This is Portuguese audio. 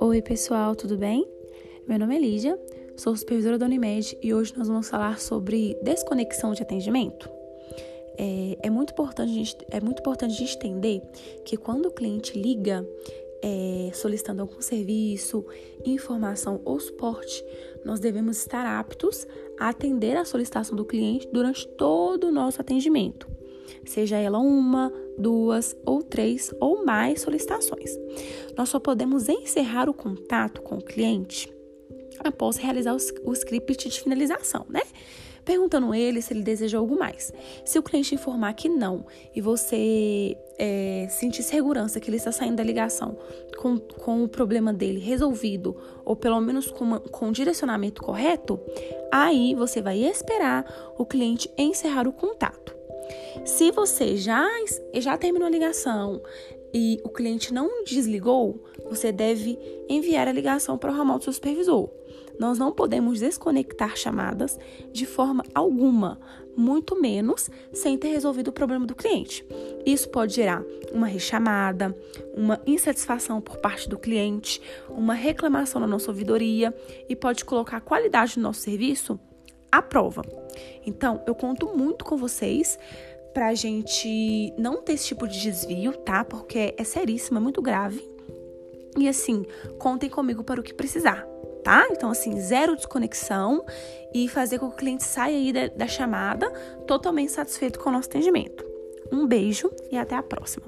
Oi, pessoal, tudo bem? Meu nome é Lídia, sou supervisora da Unimed e hoje nós vamos falar sobre desconexão de atendimento. É, é muito, importante a gente, é muito importante a gente entender que quando o cliente liga é, solicitando algum serviço, informação ou suporte, nós devemos estar aptos a atender a solicitação do cliente durante todo o nosso atendimento, seja ela uma, duas ou três ou mais solicitações. Nós só podemos encerrar o contato com o cliente após realizar o script de finalização, né? Perguntando ele se ele deseja algo mais. Se o cliente informar que não e você é, sentir segurança que ele está saindo da ligação com, com o problema dele resolvido, ou pelo menos com, uma, com direcionamento correto, aí você vai esperar o cliente encerrar o contato. Se você já, já terminou a ligação e o cliente não desligou, você deve enviar a ligação para o ramal do seu supervisor. Nós não podemos desconectar chamadas de forma alguma, muito menos sem ter resolvido o problema do cliente. Isso pode gerar uma rechamada, uma insatisfação por parte do cliente, uma reclamação na nossa ouvidoria e pode colocar a qualidade do nosso serviço à prova. Então, eu conto muito com vocês pra gente não ter esse tipo de desvio, tá? Porque é seríssimo, é muito grave. E assim, contem comigo para o que precisar, tá? Então, assim, zero desconexão e fazer com que o cliente saia aí da, da chamada totalmente satisfeito com o nosso atendimento. Um beijo e até a próxima.